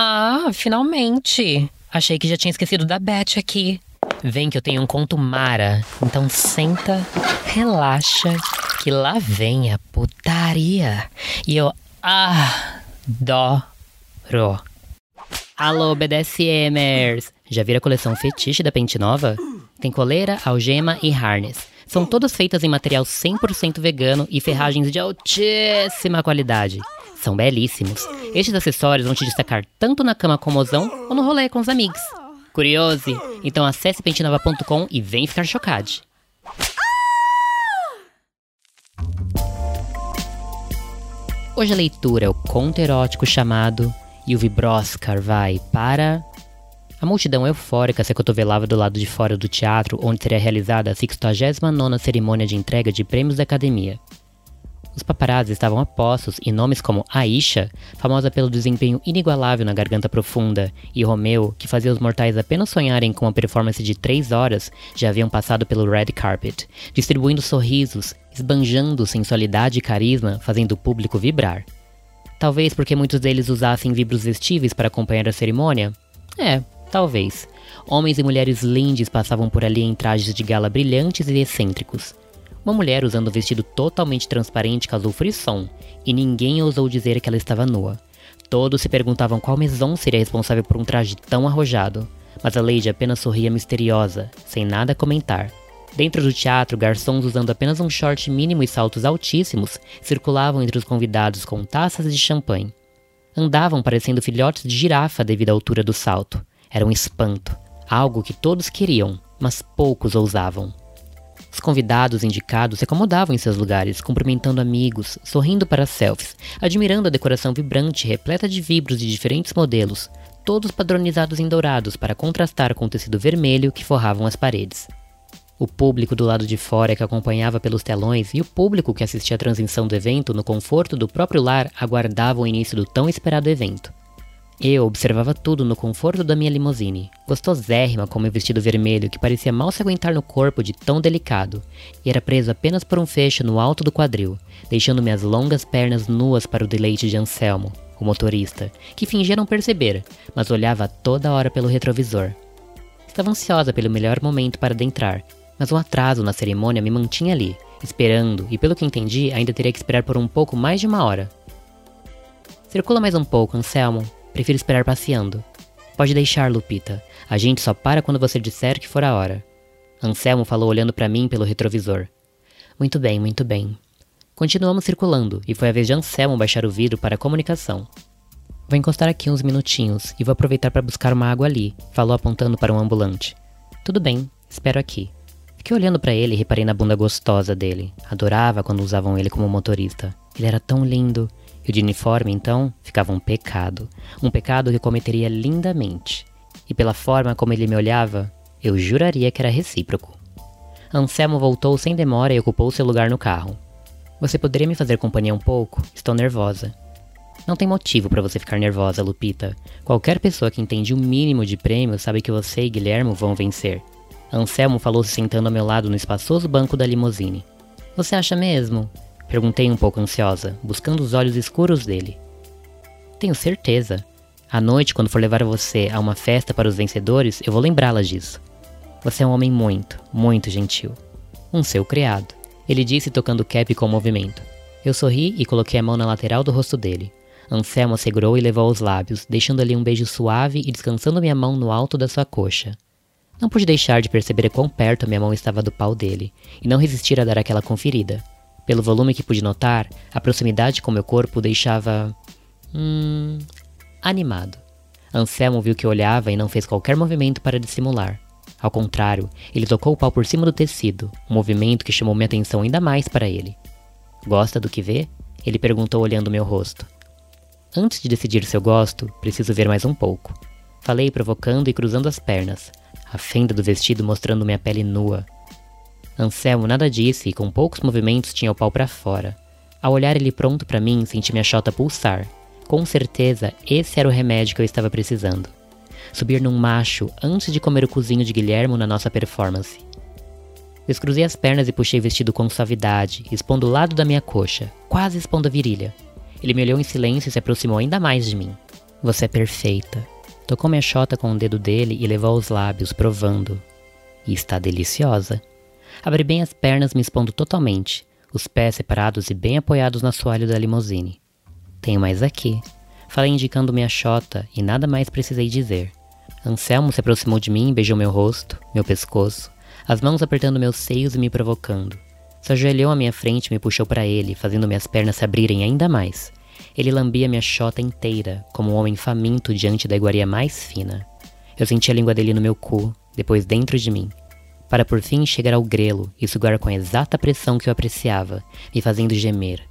Ah, finalmente! Achei que já tinha esquecido da Beth aqui. Vem que eu tenho um conto mara. Então senta, relaxa, que lá vem a putaria. E eu adoro. Alô, BDSMers! Já viram a coleção fetiche da Pente Nova? Tem coleira, algema e harness. São todas feitas em material 100% vegano e ferragens de altíssima qualidade. São belíssimos. Estes acessórios vão te destacar tanto na cama com o mozão ou no rolê com os amigos. Curioso? Então acesse pentinova.com e vem ficar chocado. Hoje a leitura é o conto erótico chamado E o Vibroscar vai para a multidão eufórica se acotovelava do lado de fora do teatro, onde seria realizada a 69ª cerimônia de entrega de prêmios da Academia. Os paparazzi estavam a postos e nomes como Aisha, famosa pelo desempenho inigualável na Garganta Profunda, e Romeu, que fazia os mortais apenas sonharem com uma performance de três horas, já haviam passado pelo red carpet, distribuindo sorrisos, esbanjando sensualidade e carisma, fazendo o público vibrar. Talvez porque muitos deles usassem vibros vestíveis para acompanhar a cerimônia? É, Talvez. Homens e mulheres lindes passavam por ali em trajes de gala brilhantes e excêntricos. Uma mulher usando um vestido totalmente transparente causou frisson, e ninguém ousou dizer que ela estava nua. Todos se perguntavam qual maison seria responsável por um traje tão arrojado, mas a Lady apenas sorria misteriosa, sem nada comentar. Dentro do teatro, garçons usando apenas um short mínimo e saltos altíssimos circulavam entre os convidados com taças de champanhe. Andavam parecendo filhotes de girafa devido à altura do salto, era um espanto, algo que todos queriam, mas poucos ousavam. Os convidados indicados se acomodavam em seus lugares, cumprimentando amigos, sorrindo para selfies, admirando a decoração vibrante repleta de vibros de diferentes modelos, todos padronizados em dourados para contrastar com o tecido vermelho que forravam as paredes. O público do lado de fora que acompanhava pelos telões e o público que assistia à transmissão do evento no conforto do próprio lar aguardavam o início do tão esperado evento. Eu observava tudo no conforto da minha limusine, gostosérrima com meu vestido vermelho que parecia mal se aguentar no corpo de tão delicado, e era preso apenas por um fecho no alto do quadril, deixando minhas longas pernas nuas para o deleite de Anselmo, o motorista, que fingia não perceber, mas olhava toda hora pelo retrovisor. Estava ansiosa pelo melhor momento para adentrar, mas um atraso na cerimônia me mantinha ali, esperando, e pelo que entendi, ainda teria que esperar por um pouco mais de uma hora. Circula mais um pouco, Anselmo, Prefiro esperar passeando. Pode deixar, Lupita. A gente só para quando você disser que for a hora. Anselmo falou olhando para mim pelo retrovisor. Muito bem, muito bem. Continuamos circulando, e foi a vez de Anselmo baixar o vidro para a comunicação. Vou encostar aqui uns minutinhos e vou aproveitar para buscar uma água ali, falou apontando para um ambulante. Tudo bem, espero aqui. Fiquei olhando para ele e reparei na bunda gostosa dele. Adorava quando usavam ele como motorista. Ele era tão lindo. E de uniforme, então, ficava um pecado. Um pecado que cometeria lindamente. E pela forma como ele me olhava, eu juraria que era recíproco. Anselmo voltou sem demora e ocupou seu lugar no carro. Você poderia me fazer companhia um pouco? Estou nervosa. Não tem motivo para você ficar nervosa, Lupita. Qualquer pessoa que entende o mínimo de prêmio sabe que você e Guilhermo vão vencer. Anselmo falou se sentando ao meu lado no espaçoso banco da limusine. Você acha mesmo? Perguntei um pouco ansiosa, buscando os olhos escuros dele. Tenho certeza. À noite, quando for levar você a uma festa para os vencedores, eu vou lembrá-la disso. Você é um homem muito, muito gentil. Um seu criado. Ele disse tocando o cap com o movimento. Eu sorri e coloquei a mão na lateral do rosto dele. Anselmo segurou e levou aos lábios, deixando ali um beijo suave e descansando minha mão no alto da sua coxa. Não pude deixar de perceber quão perto minha mão estava do pau dele, e não resistir a dar aquela conferida. Pelo volume que pude notar, a proximidade com meu corpo deixava. Hum. animado. Anselmo viu que olhava e não fez qualquer movimento para dissimular. Ao contrário, ele tocou o pau por cima do tecido, um movimento que chamou minha atenção ainda mais para ele. Gosta do que vê? Ele perguntou olhando meu rosto. Antes de decidir se eu gosto, preciso ver mais um pouco. Falei provocando e cruzando as pernas, a fenda do vestido mostrando minha pele nua, Anselmo nada disse e com poucos movimentos tinha o pau para fora. Ao olhar ele pronto para mim, senti minha chota pulsar. Com certeza, esse era o remédio que eu estava precisando. Subir num macho antes de comer o cozinho de Guilhermo na nossa performance. Descruzei as pernas e puxei o vestido com suavidade, expondo o lado da minha coxa, quase expondo a virilha. Ele me olhou em silêncio e se aproximou ainda mais de mim. Você é perfeita. Tocou minha chota com o dedo dele e levou aos lábios, provando. E está deliciosa. Abri bem as pernas, me expondo totalmente, os pés separados e bem apoiados no assoalho da limusine. Tenho mais aqui. Falei indicando minha chota e nada mais precisei dizer. Anselmo se aproximou de mim e beijou meu rosto, meu pescoço, as mãos apertando meus seios e me provocando. Se ajoelhou à minha frente e me puxou para ele, fazendo minhas pernas se abrirem ainda mais. Ele lambia minha chota inteira, como um homem faminto diante da iguaria mais fina. Eu senti a língua dele no meu cu, depois dentro de mim, para por fim chegar ao grelo e sugar com a exata pressão que eu apreciava, me fazendo gemer.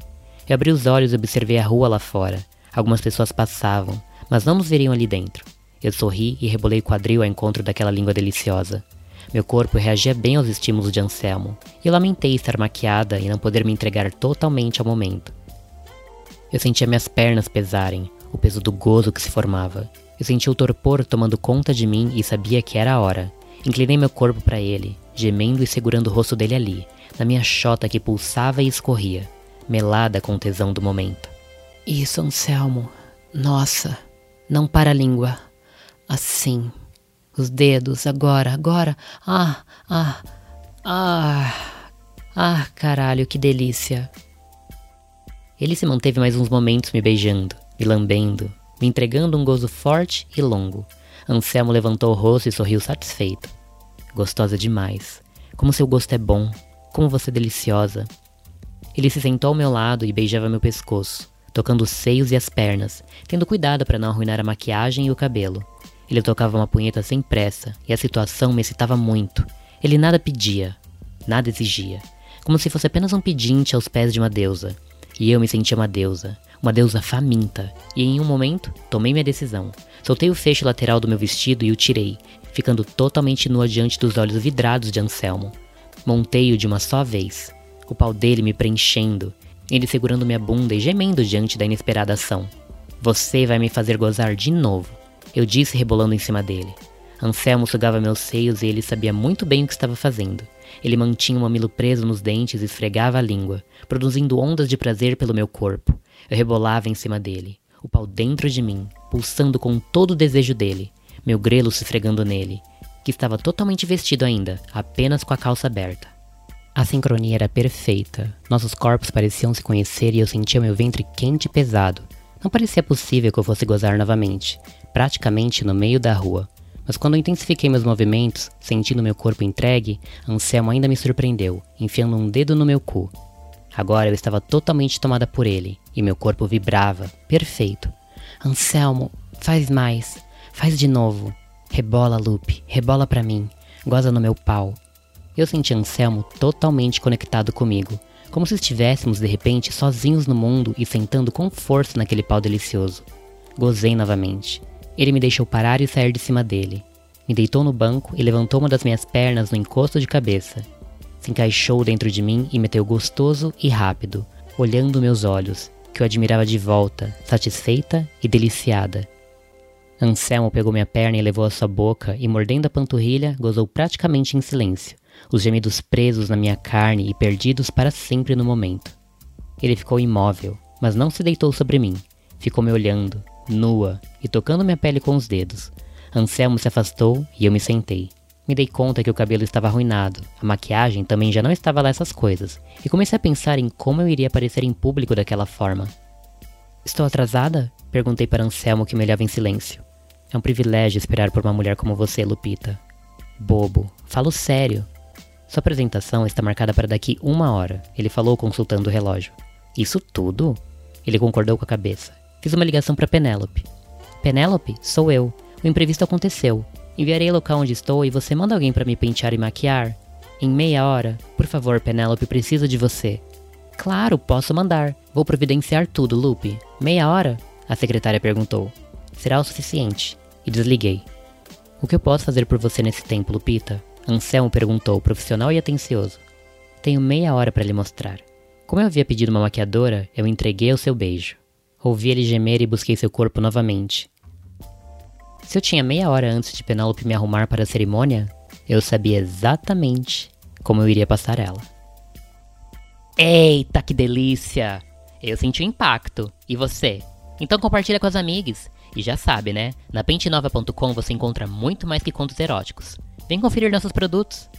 Eu abri os olhos e observei a rua lá fora. Algumas pessoas passavam, mas não nos veriam ali dentro. Eu sorri e rebolei o quadril ao encontro daquela língua deliciosa. Meu corpo reagia bem aos estímulos de Anselmo, e eu lamentei estar maquiada e não poder me entregar totalmente ao momento. Eu sentia minhas pernas pesarem, o peso do gozo que se formava. Eu sentia o torpor tomando conta de mim e sabia que era a hora. Inclinei meu corpo para ele, gemendo e segurando o rosto dele ali, na minha chota que pulsava e escorria, melada com o tesão do momento. Isso, Anselmo. Nossa, não para a língua. Assim. Os dedos, agora, agora. Ah, ah, ah. Ah, caralho, que delícia. Ele se manteve mais uns momentos me beijando, me lambendo, me entregando um gozo forte e longo. Anselmo levantou o rosto e sorriu satisfeito. Gostosa demais. Como seu gosto é bom. Como você é deliciosa. Ele se sentou ao meu lado e beijava meu pescoço, tocando os seios e as pernas, tendo cuidado para não arruinar a maquiagem e o cabelo. Ele tocava uma punheta sem pressa e a situação me excitava muito. Ele nada pedia, nada exigia, como se fosse apenas um pedinte aos pés de uma deusa. E eu me sentia uma deusa, uma deusa faminta, e em um momento tomei minha decisão. Soltei o fecho lateral do meu vestido e o tirei, ficando totalmente nua diante dos olhos vidrados de Anselmo. Montei-o de uma só vez, o pau dele me preenchendo, ele segurando minha bunda e gemendo diante da inesperada ação. Você vai me fazer gozar de novo, eu disse rebolando em cima dele. Anselmo sugava meus seios e ele sabia muito bem o que estava fazendo. Ele mantinha o mamilo preso nos dentes e esfregava a língua, produzindo ondas de prazer pelo meu corpo. Eu rebolava em cima dele, o pau dentro de mim, pulsando com todo o desejo dele meu grelo se esfregando nele, que estava totalmente vestido ainda, apenas com a calça aberta. A sincronia era perfeita. Nossos corpos pareciam se conhecer e eu sentia meu ventre quente e pesado. Não parecia possível que eu fosse gozar novamente, praticamente no meio da rua. Mas quando intensifiquei meus movimentos, sentindo meu corpo entregue, Anselmo ainda me surpreendeu, enfiando um dedo no meu cu. Agora eu estava totalmente tomada por ele, e meu corpo vibrava, perfeito. Anselmo, faz mais. Faz de novo. Rebola, Lupe. Rebola pra mim. Goza no meu pau. Eu senti Anselmo totalmente conectado comigo, como se estivéssemos de repente sozinhos no mundo e sentando com força naquele pau delicioso. Gozei novamente. Ele me deixou parar e sair de cima dele. Me deitou no banco e levantou uma das minhas pernas no encosto de cabeça. Se encaixou dentro de mim e meteu gostoso e rápido, olhando meus olhos, que eu admirava de volta, satisfeita e deliciada. Anselmo pegou minha perna e levou à sua boca e, mordendo a panturrilha, gozou praticamente em silêncio, os gemidos presos na minha carne e perdidos para sempre no momento. Ele ficou imóvel, mas não se deitou sobre mim. Ficou me olhando, nua, e tocando minha pele com os dedos. Anselmo se afastou e eu me sentei. Me dei conta que o cabelo estava arruinado, a maquiagem também já não estava lá essas coisas, e comecei a pensar em como eu iria aparecer em público daquela forma. Estou atrasada? Perguntei para Anselmo que me olhava em silêncio. É um privilégio esperar por uma mulher como você, Lupita. Bobo, falo sério. Sua apresentação está marcada para daqui uma hora, ele falou consultando o relógio. Isso tudo? Ele concordou com a cabeça. Fiz uma ligação para Penélope. Penélope, sou eu. O imprevisto aconteceu. Enviarei o local onde estou e você manda alguém para me pentear e maquiar? Em meia hora? Por favor, Penélope, preciso de você. Claro, posso mandar. Vou providenciar tudo, Lupe. Meia hora? A secretária perguntou será o suficiente, e desliguei. O que eu posso fazer por você nesse tempo, Lupita? Anselmo perguntou, profissional e atencioso. Tenho meia hora para lhe mostrar. Como eu havia pedido uma maquiadora, eu entreguei o seu beijo. Ouvi ele gemer e busquei seu corpo novamente. Se eu tinha meia hora antes de Penélope me arrumar para a cerimônia, eu sabia exatamente como eu iria passar ela. Eita, que delícia! Eu senti o impacto. E você? Então compartilha com as amigas. E já sabe, né? Na pentenova.com você encontra muito mais que contos eróticos. Vem conferir nossos produtos.